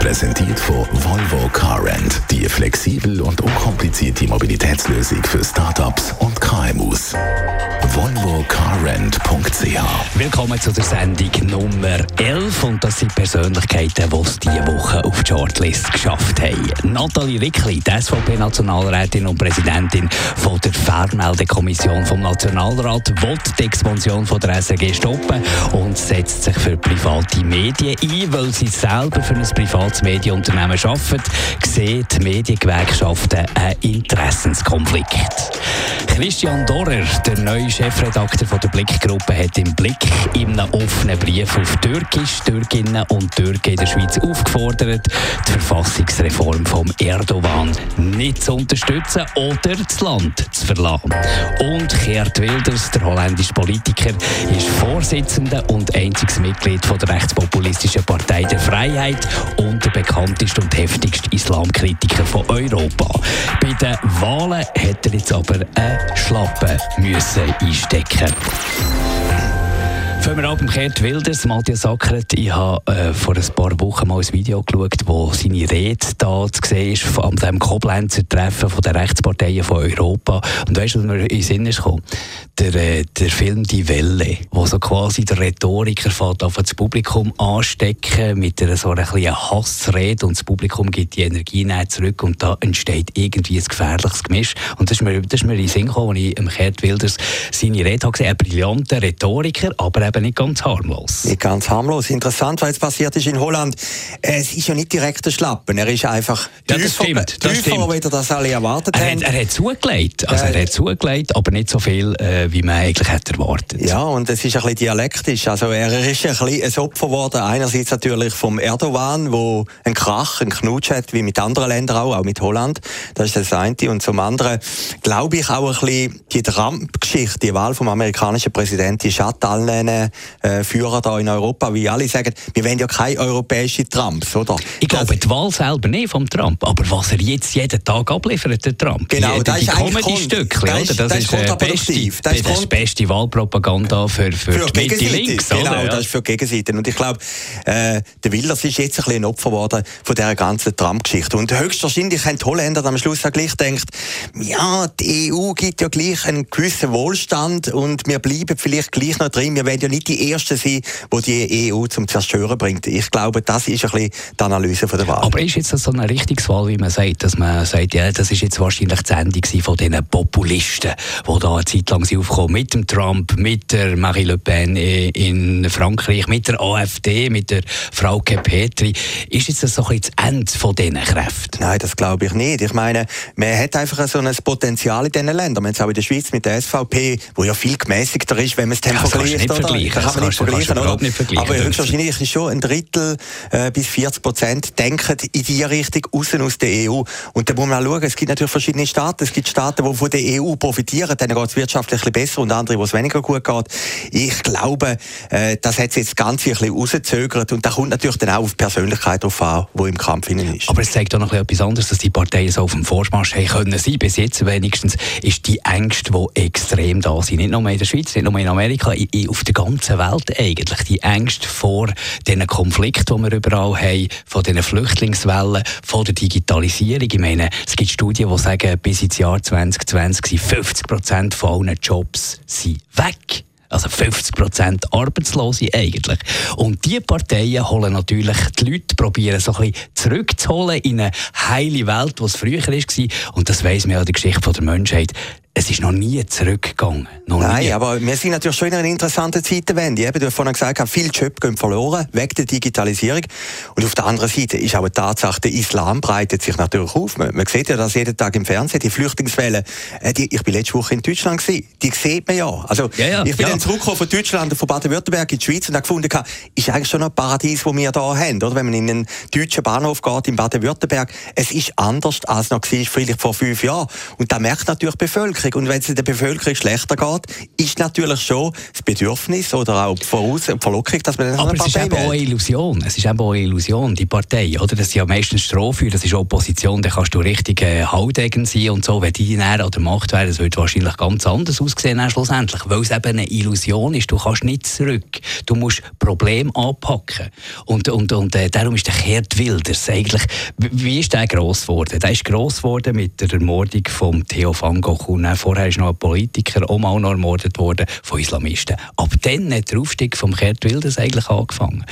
Präsentiert von Volvo Car Rent. Die flexibel und unkomplizierte Mobilitätslösung für Startups und KMUs volvocarrent.ch. Willkommen zu der Sendung Nummer 11 und das sind Persönlichkeiten, die es diese Woche auf die Shortlist geschafft haben. Nathalie Rickli, die SVP-Nationalrätin und Präsidentin von der Fernmeldekommission vom Nationalrat, will die Expansion von der SRG stoppen und setzt sich für private Medien ein, weil sie selber für ein privates Medienunternehmen arbeiten, sehen die Mediengewerkschaften einen Interessenskonflikt. Christian Dorrer, der neue Chefredakteur von der Blickgruppe, hat im Blick in einem offenen Brief auf Türkisch Türkinnen und Türken in der Schweiz aufgefordert, die Verfassungsreform vom Erdogan nicht zu unterstützen oder das Land zu verlassen. Und Geert Wilders, der holländische Politiker, ist Vorsitzender und einziges Mitglied von der rechtspopulistischen Partei der Freiheit und der bekannteste und heftigste Islamkritiker von Europa. Bei den Wahlen hat er jetzt aber eine Schlappe müssen einstecken Fangen wir ab mit Gerd Wilders, Matthias Ackert. Ich habe äh, vor ein paar Wochen mal ein Video geschaut, wo seine Rede da zu sehen ist, an dem Koblenzer Treffen von den Rechtsparteien von Europa. Und weißt du, was mir in den Sinn ist? Der, äh, der Film Die Welle, wo so quasi der Rhetoriker fährt auf das Publikum anstecken mit einer so einer Hassrede und das Publikum gibt die Energie zurück und da entsteht irgendwie ein gefährliches Gemisch. Und das ist mir, das ist mir in den Sinn gekommen, als ich Gerd Wilders seine Rede habe gesehen. Ein brillanter Rhetoriker, aber eben nicht ganz harmlos. Nicht ganz harmlos. Interessant, was jetzt passiert ist in Holland. Es ist ja nicht direkt der Schlappen. Er ist einfach ja, das tiefer, stimmt, das tiefer stimmt. wie das alle erwartet er haben. Hat, er hat zugelegt. Also er hat zugelegt, aber nicht so viel, äh, wie man eigentlich hätte erwartet. Ja, und es ist ein bisschen dialektisch. Also er ist ein bisschen ein Opfer geworden. Einerseits natürlich vom Erdogan, wo ein Krach, ein Knutsch hat, wie mit anderen Ländern auch, auch mit Holland. Das ist das eine. Und zum anderen glaube ich auch ein bisschen die Trump-Geschichte, die Wahl vom amerikanischen Präsidenten, die schadet allen äh, Führer da in Europa, wie alle sagen, wir wollen ja keine europäischen Trumps, oder? Ich glaube, die Wahl selber nicht vom Trump, aber was er jetzt jeden Tag abliefert, der Trump. Genau, die, das die ist Comedy-Stückchen, das, das, das ist, ist äh, beste, das ist die beste Wahlpropaganda für, für, für die Mitte links, Genau, oder? das ist für die Gegenseite. Und ich glaube, äh, der Wilders ist jetzt ein bisschen ein Opfer geworden von dieser ganzen Trump-Geschichte. Und höchstwahrscheinlich haben die Holländer am Schluss auch gleich gedacht, ja, die EU gibt ja gleich einen gewissen Wohlstand und wir bleiben vielleicht gleich noch drin. Wir werden ja nicht die Ersten sein, wo die EU zum Zerstören bringt. Ich glaube, das ist ein bisschen die Analyse von der Wahl. Aber ist jetzt das so eine Richtungswahl, wie man sagt, dass man sagt, ja, das ist jetzt wahrscheinlich die Sendung von diesen Populisten, die da eine Zeit lang aufkommen, mit dem Trump, mit der Marie Le Pen in Frankreich, mit der AfD, mit der Frau Petri. Ist jetzt das so ein bisschen das Ende von diesen Kräften? Nein, das glaube ich nicht. Ich meine, man hat einfach so ein Potenzial in diesen Ländern. Man hat es auch in der Schweiz mit der SVP, wo ja viel gemäßigter ist, wenn man es dann ja, vergleicht. Das kann man nicht vergleichen, oder? nicht vergleichen. Aber höchstwahrscheinlich ist schon ein Drittel äh, bis 40 Prozent denken in diese Richtung außen aus der EU. Und da muss man auch schauen, es gibt natürlich verschiedene Staaten. Es gibt Staaten, die von der EU profitieren, denen geht es wirtschaftlich ein bisschen besser und andere, wo es weniger gut geht. Ich glaube, äh, das hat jetzt ganz ein bisschen rausgezögert und da kommt natürlich dann auch auf die Persönlichkeit drauf an, die im Kampf ist. Aber es zeigt auch noch etwas anderes, dass die Parteien so auf dem Vormarsch haben können sein. Bis jetzt wenigstens ist die Ängste, die extrem da sind. Nicht nur in der Schweiz, nicht nur in Amerika, auf der ganzen Welt eigentlich. Die Ängste vor den Konflikten, die wir überall haben, von den Flüchtlingswellen, von der Digitalisierung. Ich meine, es gibt Studien, die sagen, bis ins Jahr 2020 sind 50 Prozent von allen Jobs sind weg. Also 50 Prozent Arbeitslose eigentlich. Und diese Parteien holen natürlich die Leute, probieren so ein bisschen zurückzuholen in eine heile Welt, die es früher war. Und das weiss man ja in der Geschichte der Menschheit es ist noch nie zurückgegangen. Noch Nein, nie. aber wir sind natürlich schon in einer interessanten Zeitenwende. Eben, du hast vorhin gesagt, viele Jobs gehen verloren, wegen der Digitalisierung. Und auf der anderen Seite ist auch eine Tatsache, der Islam breitet sich natürlich auf. Man, man sieht ja das jeden Tag im Fernsehen, die Flüchtlingswelle. Äh, die, ich bin letzte Woche in Deutschland gewesen. Die sieht man ja. Also, ja, ja, ich bin ja. dann zurückgekommen von Deutschland, von Baden-Württemberg in die Schweiz und habe gefunden, ist eigentlich schon ein Paradies, das wir hier haben, oder? Wenn man in einen deutschen Bahnhof geht, in Baden-Württemberg, es ist anders als noch war, vielleicht vor fünf Jahren. Und da merkt natürlich die Bevölkerung. Bevölkerung. Und wenn es der Bevölkerung schlechter geht, ist natürlich schon das Bedürfnis oder auch die Voraus Verlockung, dass man dann Aber es ist eben auch eine Illusion. Es ist eben auch eine Illusion, die Partei, oder? Das sind ja meistens Strohfeuer, das ist Opposition, da kannst du richtig äh, Haudegen sein und so. Wenn die näher an der Macht wären, das würde wahrscheinlich ganz anders aussehen schlussendlich, weil es eben eine Illusion ist. Du kannst nicht zurück. Du musst Problem anpacken. Und, und, und äh, darum ist der Gerd Wilders eigentlich, wie ist der gross geworden? Der ist gross geworden mit der Ermordung von Theo van Gogh. Und vorher ist noch ein Politiker auch mal noch ermordet worden von Islamisten. Ab dann hat der Aufstieg von Gerd Wilders eigentlich angefangen.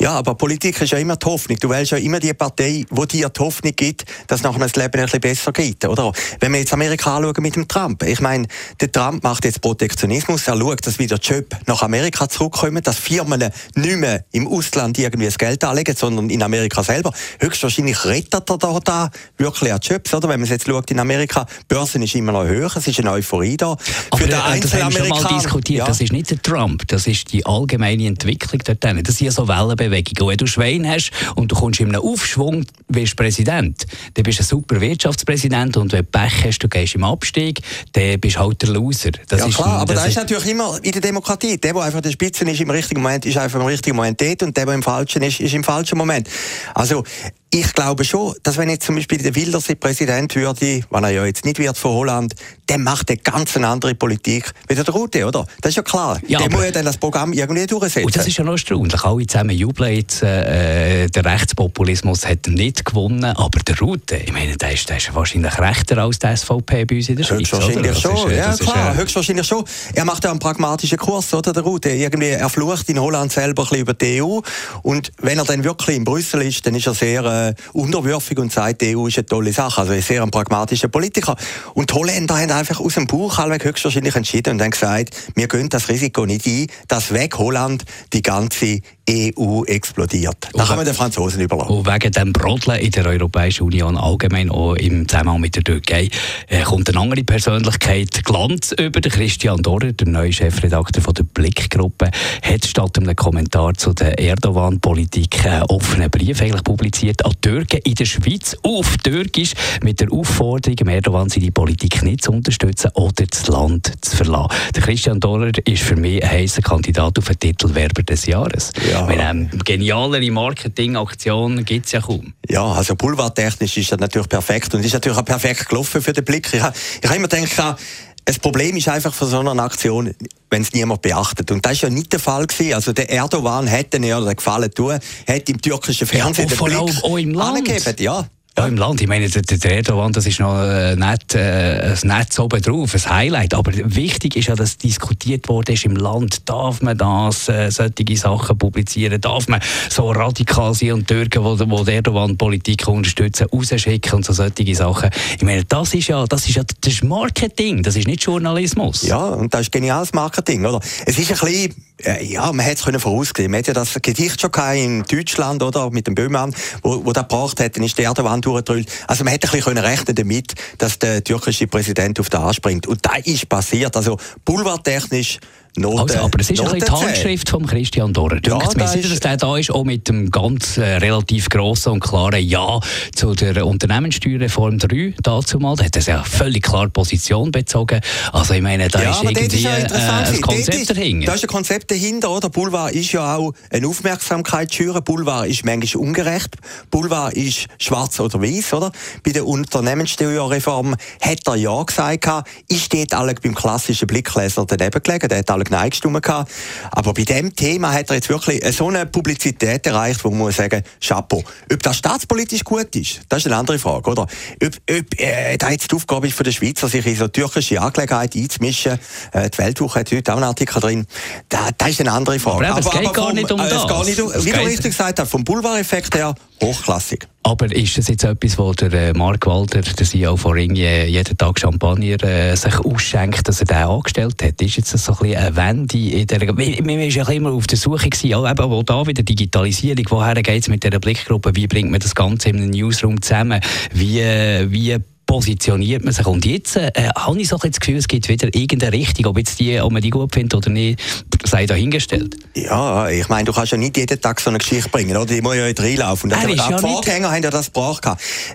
Ja, aber Politik ist ja immer die Hoffnung. Du wählst ja immer die Partei, die dir die Hoffnung gibt, dass nachher das Leben ein bisschen besser geht, oder? Wenn wir jetzt Amerika anschauen mit dem Trump. Ich meine, der Trump macht jetzt Protektionismus. Er schaut, dass wieder Job nach Amerika zurückkommen, dass Firmen nicht mehr im Ausland irgendwie das Geld anlegen, sondern in Amerika selber. Höchstwahrscheinlich rettet er da, da wirklich auch Jobs, oder? Wenn man jetzt schaut in Amerika, die Börsen ist immer noch höher, es ist eine Euphorie da. Aber Für den äh, das haben wir schon mal diskutiert. Ja. Das ist nicht der Trump, das ist die allgemeine Entwicklung dort. Das sind so Wellenbewegungen Bewegung. Und wenn du Schwein hast und du kommst in einem Aufschwung, wirst Präsident, dann bist du ein super Wirtschaftspräsident und wenn du Pech hast, du gehst im Abstieg, dann bist du halt der Loser. Das ja ist, klar, aber das, ist natürlich immer in der Demokratie. Der, der einfach der Spitze ist im richtigen Moment, ist einfach im richtigen Moment dort und der, der im Falschen ist, ist im falschen Moment. Also ich glaube schon, dass wenn jetzt zum Beispiel der Wilders Präsident würde, wenn er ja jetzt nicht wird von Holland, der macht eine ganz andere Politik wie der Rute, oder? Das ist ja klar. Ja, der muss ja dann das Programm irgendwie durchsetzen. Und das ist ja noch erstaunlich. Alle zusammen jubeln jetzt, äh, der Rechtspopulismus hat nicht gewonnen, aber der Rute, ich meine, der ist, der ist wahrscheinlich rechter als der SVP bei uns in der Schweiz. Höchstwahrscheinlich schon, ist, ja klar, ist, äh, höchstwahrscheinlich schon. Er macht ja einen pragmatischen Kurs, oder, der Rute. Irgendwie, er flucht in Holland selber ein bisschen über die EU und wenn er dann wirklich in Brüssel ist, dann ist er sehr äh, äh, unterwürfig und sagt, die EU ist eine tolle Sache. Also ein sehr ein pragmatischer Politiker. Und die Holländer haben einfach aus dem Buch höchstwahrscheinlich entschieden und haben gesagt, wir gehen das Risiko nicht ein, dass weg Holland die ganze EU explodiert. Da kann man den Franzosen überlassen. Und wegen dem Brodeln in der Europäischen Union allgemein, auch im Zusammenhang mit der Türkei, äh, kommt eine andere Persönlichkeit Glanz über. Den Christian Dorrer, der neue Chefredakteur von der Blickgruppe, hat statt einem Kommentar zu der Erdogan-Politik einen offenen Brief eigentlich publiziert an Türken in der Schweiz auf Türkisch mit der Aufforderung, Erdogan seine Politik nicht zu unterstützen oder das Land zu verlassen. Der Christian Dorrer ist für mich ein heißer Kandidat auf den Titel Werber des Jahres. Ja. Ja. Meine, ähm, genialere Marketingaktion gibt es ja kaum. Ja, also boulevardtechnisch ist das natürlich perfekt und ist natürlich auch perfekt gelaufen für den Blick. Ich, ich habe immer gedacht, das Problem ist einfach von so einer Aktion, wenn es niemand beachtet. Und das ist ja nicht der Fall gewesen. Also der Erdogan hätte ja den Gefallen tun, hätte im türkischen Fernsehen ja, den Blick auch im Land. angegeben. Ja. Ja, im Land. Ich meine, der, der Erdogan, das ist noch äh, nicht, äh, ein Netz oben drauf, ein Highlight. Aber wichtig ist ja, dass diskutiert wurde im Land. Darf man das, äh, solche Sachen publizieren? Darf man so radikal sein und Türken, die, die die Erdogan-Politik unterstützen, rausschicken und so solche Sachen? Ich meine, das ist ja, das ist ja das ist Marketing, das ist nicht Journalismus. Ja, und das ist geniales Marketing, oder? Es ist ein bisschen, äh, ja, man hätte es voraussehen. Man hat ja das Gedicht schon in Deutschland, oder? Mit dem Böhmann, wo, wo der gebracht hat, dann ist der Erdogan durchgedrüllt. Also man hätte ein bisschen rechnen damit, dass der türkische Präsident auf den anspringt. Und das ist passiert. Also boulevardtechnisch Noten, also, aber es ist Noten ein die Handschrift von Christian Dorrer. Ja, mir sicher, dass der da ist, auch mit dem ganz äh, relativ grossen und klaren Ja zu der Unternehmenssteuerreform 3 dazu mal. Da hat er ja völlig klar Position bezogen. Also ich meine, da ja, ist irgendwie ist ja äh, ein Konzept dahinter. Da ist ein Konzept dahinter, oder? Boulevard ist ja auch eine Aufmerksamkeit schüren. Boulevard ist manchmal ungerecht. Boulevard ist schwarz oder weiß, oder? Bei der Unternehmenssteuerreform hat er Ja gesagt, ist dort alle beim klassischen Blickleser daneben gelegen. Der hat alle Neigestimmen gehabt. Aber bei dem Thema hat er jetzt wirklich so eine Publizität erreicht, wo man muss sagen, Chapeau. Ob das staatspolitisch gut ist, das ist eine andere Frage, oder? Ob, ob äh, da jetzt die Aufgabe ist für den Schweizer, sich in so türkische Angelegenheiten einzumischen, äh, die Weltwoche hat heute auch einen Artikel drin, da, das ist eine andere Frage. Aber, aber es geht aber vom, gar nicht um äh, das. Gar nicht um, wie du richtig gesagt hast, vom Boulevard-Effekt her, hochklassig. Aber ist das jetzt etwas, wo der äh, Mark Walter, der CEO von Ring, jeden Tag Champagner äh, sich ausschenkt, dass er den angestellt hat? Ist jetzt das so ein bisschen eine Wende in der... Wir, wir ja immer auf der Suche gewesen, ja, eben, wo da wieder Digitalisierung, woher geht es mit dieser Blickgruppe, wie bringt man das Ganze in einem Newsroom zusammen, wie, äh, wie positioniert man sich. Und jetzt äh, habe ich so das Gefühl, es gibt wieder irgendeine Richtung. Ob, jetzt die, ob man die gut findet oder nicht, sei dahingestellt. Ja, ich meine, du kannst ja nicht jeden Tag so eine Geschichte bringen, oder? Die muss ja nicht reinlaufen. Und die ja Vorgänger haben ja das gebracht.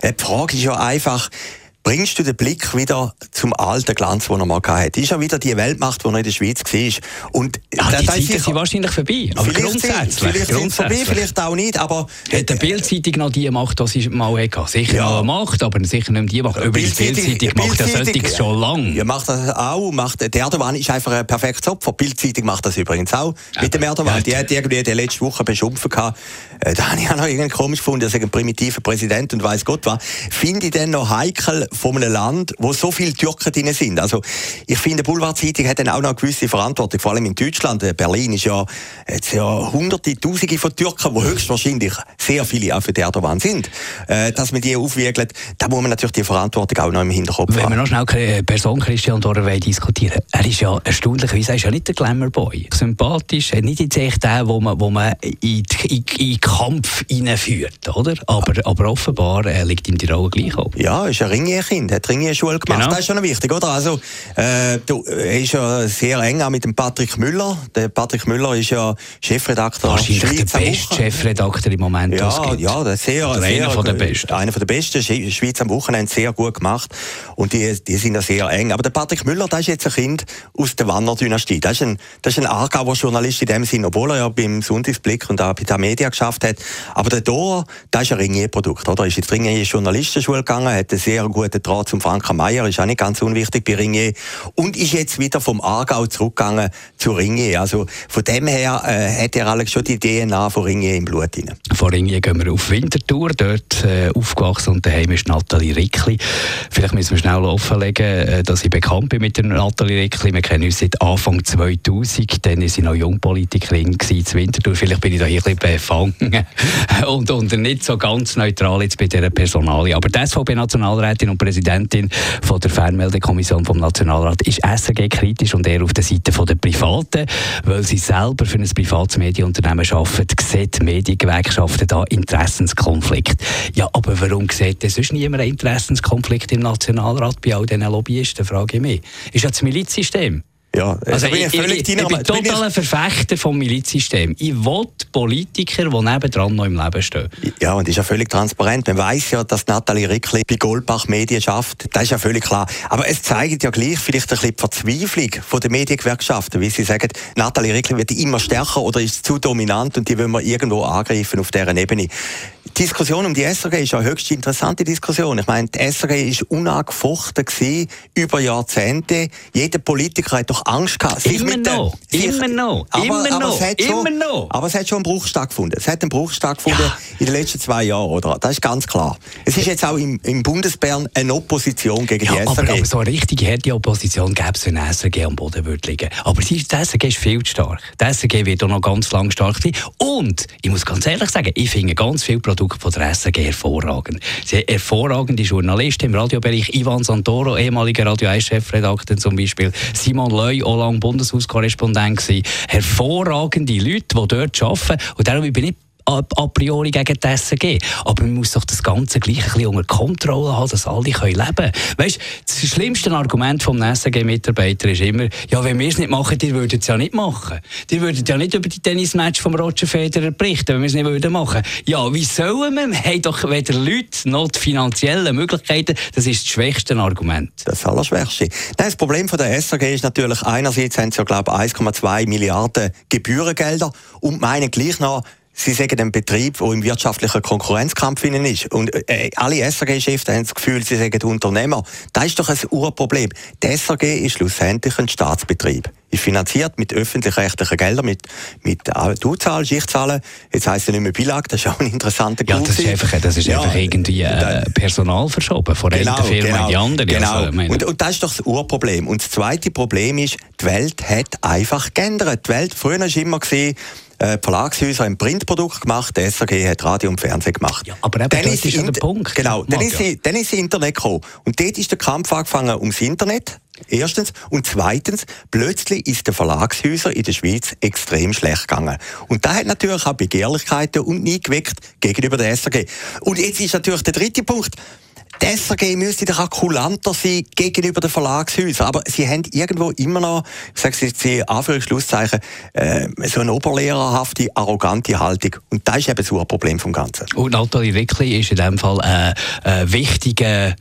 Äh, die Frage ist ja einfach, bringst du den Blick wieder zum alten Glanz, den er mal hatte. Ist ja wieder die Weltmacht, die er in der Schweiz war. Und Ach, da, die Zeiten sind wahrscheinlich vorbei. Aber vielleicht grundsätzlich. Sind, vielleicht grundsätzlich. vorbei, vielleicht auch nicht, aber... Hat die Bildzeitung noch die Macht, die sie mal hatte? Sicher ja. noch Macht, aber sicher nicht die Macht. Die Bildzeitung macht das solche schon lange. Ja, macht das auch. Macht, der Erdogan ist einfach ein perfektes Opfer. Bildzeitung macht das übrigens auch mit dem Erdogan. Die hat irgendwie die letzte Woche beschimpft. Äh, da habe ich auch noch irgendwie komisch gefunden, dass er ein primitiver Präsident und weiß Gott was. Finde ich denn noch heikel von einem Land, wo so viele Türken drin sind? Also, ich finde, die Boulevardzeitung hat dann auch noch eine gewisse Verantwortung, vor allem in Deutschland. Äh, Berlin ist ja, jetzt ja hunderte, tausende von Türken, die höchstwahrscheinlich sehr viele auch für den Erdogan sind. Äh, dass man die aufwiegelt, da muss man natürlich die Verantwortung auch noch im Hinterkopf Wenn haben. Wenn wir noch schnell Person Christian Dorer diskutieren er ist ja erstaunlicherweise er ist ja nicht der Glamour-Boy. Sympathisch, nicht jetzt echt der, wo man, wo man in, in, in Kampf hineinführt, oder? Aber, aber offenbar äh, liegt ihm die Rolle gleich auf. Ja, ist ein Ringier-Kind, hat Ringier-Schule gemacht. Genau. Das ist schon wichtig, oder? Also, äh, du, er ist ja sehr eng auch mit dem Patrick Müller. Der Patrick Müller ist ja Chefredakteur Wahrscheinlich der beste Chefredakteur im Moment, ja, Ja, der sehr, Oder sehr, einer von der Besten. Einer von der Besten. Schweiz am Wochenende sehr gut gemacht. Und die, die sind ja sehr eng. Aber der Patrick Müller, der ist jetzt ein Kind aus der Wanner-Dynastie. Das ist ein, das ist ein Aargauer Journalist in dem Sinne, obwohl er ja beim Sonntagsblick und auch bei der Media geschafft hat. Aber der Dor, das ist ein Ringier-Produkt, oder? Er ist in die Ringier-Journalistenschule gegangen, hat einen sehr guten Draht zum Frank Meyer, ist auch nicht ganz unwichtig bei Ringier. Und ist jetzt wieder vom Aargau zurückgegangen zu Ringier. Also von dem her äh, hat er eigentlich schon die DNA von Ringier im Blut drin. Von Ringier gehen wir auf Winterthur, dort äh, aufgewachsen und daheim ist Nathalie Rickli. Vielleicht müssen wir schnell offenlegen, äh, dass ich bekannt bin mit der Nathalie Rickli. Wir kennen uns seit Anfang 2000, dann war sie noch Jungpolitikerin zu Winterthur. Vielleicht bin ich da hier ein bisschen befangen und, und nicht so ganz neutral jetzt bei dieser Personalie. Aber die SVP-Nationalrätin und Präsidentin von der Fernmeldekommission vom Nationalrat ist SRG kritisch und eher auf der Seite der Privaten, weil sie selber für ein privates Medienunternehmen arbeitet, sieht Mediengewerkschaften da Interessenskonflikt. Ja, aber warum sieht denn sonst niemand einen Interessenskonflikt im Nationalrat bei all diesen Lobbyisten, frage ich mich. Ist ja das Milizsystem. Ja, also bin ich, ich, ich, ich bin totaler Verfechter vom Milizsystem. Ich will Politiker, die nebendran noch im Leben stehen. Ja, und das ist ja völlig transparent. Man weiß ja, dass Nathalie Rickli bei Goldbach Medien schafft. Das ist ja völlig klar. Aber es zeigt ja gleich vielleicht ein bisschen die Verzweiflung von der Mediengewerkschaften, wie sie sagen, Nathalie Rickli wird immer stärker oder ist zu dominant und die wollen wir irgendwo angreifen auf deren Ebene. Die Diskussion um die SRG ist eine höchst interessante Diskussion. Ich meine, die SRG ist unangefochten gewesen, über Jahrzehnte. Jeder Politiker hat doch Angst gehabt. Sich immer mit noch, sich, immer noch, aber, immer aber noch, immer schon, noch. Aber es hat schon einen Bruch stattgefunden. Es hat einen Bruch stattgefunden ja. in den letzten zwei Jahren, oder? Das ist ganz klar. Es ist jetzt auch im, im Bundesbären eine Opposition gegen ja, die SRG. Aber, aber so eine richtige harte Opposition gäbe es, wenn SRG am Boden würde liegen. Aber die SRG ist viel zu stark. Die SRG wird auch noch ganz lang stark sein. Und, ich muss ganz ehrlich sagen, ich finde ganz viele Produkte von der SRG hervorragend. Sie haben hervorragende Journalisten im Radiobereich. Ivan Santoro, ehemaliger Radio 1-Chefredakteur zum Beispiel. Simon Leu, auch lange Bundeshauskorrespondent gewesen. Hervorragende Leute, die dort arbeiten. Und darum bin ich a, priori gegen die SRG. Aber man muss doch das Ganze gleich ein bisschen unter Kontrolle haben, dass alle leben können. Weißt, das schlimmste Argument vom SRG-Mitarbeiter ist immer, ja, wenn wir es nicht machen, die würden es ja nicht machen. Die würden ja nicht über die Tennismatch vom Roger Federer berichten, wenn wir es nicht würden machen. Ja, wie sollen wir? Wir haben doch weder Leute noch die finanziellen Möglichkeiten. Das ist das schwächste Argument. Das Allerschwächste. Das Problem von der SRG ist natürlich, einerseits haben sie ja, glaube ich, 1,2 Milliarden Gebührengelder und meinen gleich noch, Sie sagen einen Betrieb, der im wirtschaftlichen Konkurrenzkampf ist. Und äh, alle SRG-Chefs haben das Gefühl, sie sagen Unternehmer. Das ist doch ein Urproblem. Die SRG ist schlussendlich ein Staatsbetrieb. Ist finanziert mit öffentlich-rechtlichen Geldern, mit, mit äh, du zahlst, ich zahle. Jetzt heisst es nicht mehr Bilag, das ist auch ein interessanter Ja, das ist einfach, das ist ja, einfach irgendwie äh, Personal verschoben von genau, einer Firma genau, in die andere. Genau. Also, und, und das ist doch das Urproblem. Und das zweite Problem ist, die Welt hat einfach geändert. Die Welt, früher war immer gesehen, äh, Verlagshäuser haben Printprodukt gemacht, die SRG hat Radio und Fernsehen gemacht. Ja, aber eben, dann ist, ist der Punkt. Genau, dann ist, dann ist das Internet gekommen. Und dort ist der Kampf angefangen ums Internet. Erstens. Und zweitens, plötzlich ist der Verlagshäuser in der Schweiz extrem schlecht gegangen. Und da hat natürlich auch Begehrlichkeiten und nie geweckt gegenüber der SRG. Und jetzt ist natürlich der dritte Punkt. Die SRG müsste doch auch kulanter sein gegenüber den Verlagshäusern. Aber sie haben irgendwo immer noch, ich sage es jetzt in Anführungszeichen, äh, so eine oberlehrerhafte, arrogante Haltung. Und das ist eben so ein Problem vom Ganzen. Und Nathalie Rickli ist in dem Fall ein, ein wichtiger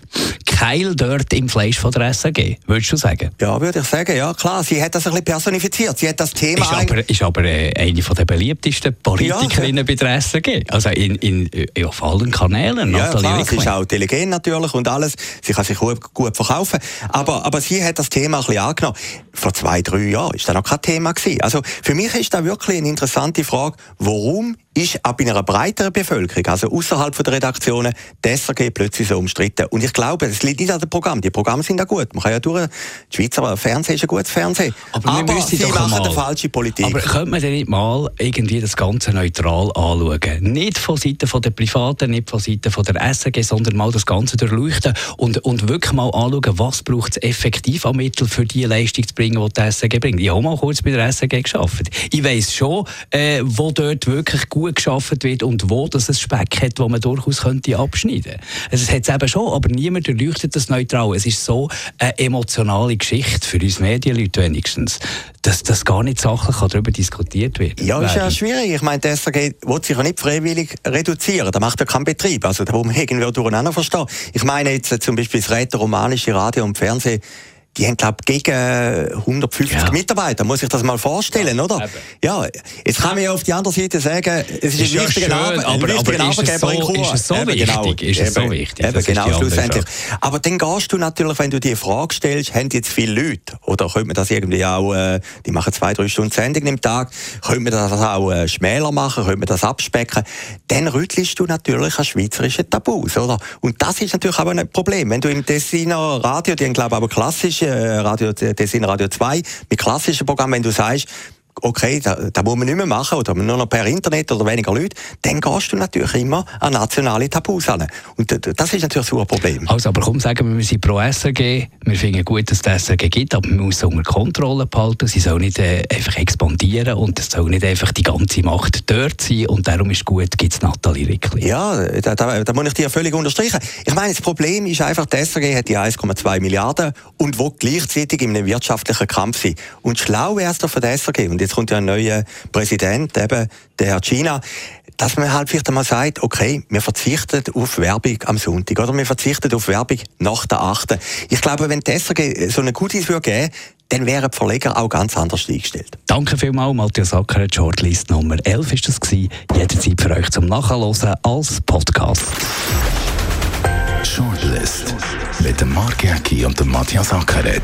Keil dort im Fleisch von der SAG, würdest du sagen? Ja, würde ich sagen, ja klar. Sie hat das ein bisschen personifiziert. Sie hat das Thema... Ist aber, ist aber äh, eine von der beliebtesten Politikerinnen ja, bei der SAG. Also in, in, auf allen Kanälen. Ja, Nathalie klar, sie ist auch Delegent natürlich und alles. Sie kann sich gut, gut verkaufen. Aber, aber sie hat das Thema ein bisschen angenommen. Vor zwei, drei Jahren war das noch kein Thema gewesen. Also für mich ist da wirklich eine interessante Frage, warum ist auch bei einer breiteren Bevölkerung, also außerhalb der Redaktionen, die SRG plötzlich so umstritten. Und ich glaube, es liegt nicht an dem Programm. Die Programme sind ja gut. Man kann ja durch, die Schweizer Fernsehen ist ein gutes Fernsehen. Aber, aber sie machen eine falsche Politik. Aber könnte man denn nicht mal irgendwie das Ganze neutral anschauen? Nicht von Seiten der Privaten, nicht von Seiten der SRG, sondern mal das Ganze durchleuchten und, und wirklich mal anschauen, was braucht es effektiv an Mitteln für die Leistung zu bringen, die die SRG bringt. Ich habe mal kurz bei der SRG geschafft. Ich weiss schon, äh, wo dort wirklich gut geschaffen wird und wo das ein Speck hat, wo man durchaus könnte abschneiden könnte. Also es hat es eben schon, aber niemand erleuchtet das neutral. Es ist so eine emotionale Geschichte, für uns Medienleute wenigstens, dass das gar nicht sachlich darüber diskutiert wird. Ja, ist ja schwierig. Ich meine, der SRG will sich ja nicht freiwillig reduzieren. Das macht ja kein Betrieb. Also da muss man irgendwie durcheinander verstehen. Ich meine jetzt zum Beispiel das rätoromanische Radio und Fernsehen die haben, glaube gegen 150 ja. Mitarbeiter, muss ich das mal vorstellen, oder? Eben. Ja, jetzt kann man ja auf die andere Seite sagen, es ist, ist ein wichtiger, ja schön, aber, ein wichtiger aber Arbeitgeber so, in Chur. Ist es so eben, wichtig? Genau, ist es so wichtig? Eben, genau, schlussendlich. Aber dann gehst du natürlich, wenn du die Frage stellst, haben jetzt viele Leute, oder könnte man das irgendwie auch, äh, die machen zwei, drei Stunden Sendung im Tag, könnte man das auch äh, schmäler machen, könnte man das abspecken, dann rüttelst du natürlich an schweizerische Tabus, oder? Und das ist natürlich aber ein Problem. Wenn du im Tessiner Radio, die haben, glaube ich, aber klassisch äh, Radio, Tessin Radio 2, mit klassischen Programmen, wenn du sagst, okay, da, da muss man nicht mehr machen oder nur noch per Internet oder weniger Leute, dann gehst du natürlich immer an nationale Tabus an. Und das ist natürlich so ein Problem. Also, aber komm, sagen wir, wir sind pro SRG, wir finden gut, dass es SRG gibt, aber man muss es unter Kontrolle behalten, sie soll nicht äh, einfach expandieren und es soll nicht einfach die ganze Macht dort sein und darum ist gut, gibt es Nathalie Rickli. Ja, da, da, da muss ich dir völlig unterstreichen. Ich meine, das Problem ist einfach, die SRG hat die 1,2 Milliarden und will gleichzeitig in einem wirtschaftlichen Kampf sein. Und schlau wäre es doch für die SRG, und jetzt kommt ja ein neuer Präsident, eben der Herr China, dass man halt vielleicht einmal sagt, okay, wir verzichten auf Werbung am Sonntag oder wir verzichten auf Werbung nach der 8. Ich glaube, wenn die SRG so eine würde geben, dann wären die Verleger auch ganz anders eingestellt. Danke vielmals, Matthias Acker. Shortlist Nummer 11 ist das gewesen. Jederzeit für euch zum Nachhören als Podcast. Shortlist mit dem Mark Jäcki und dem Matthias Ackeret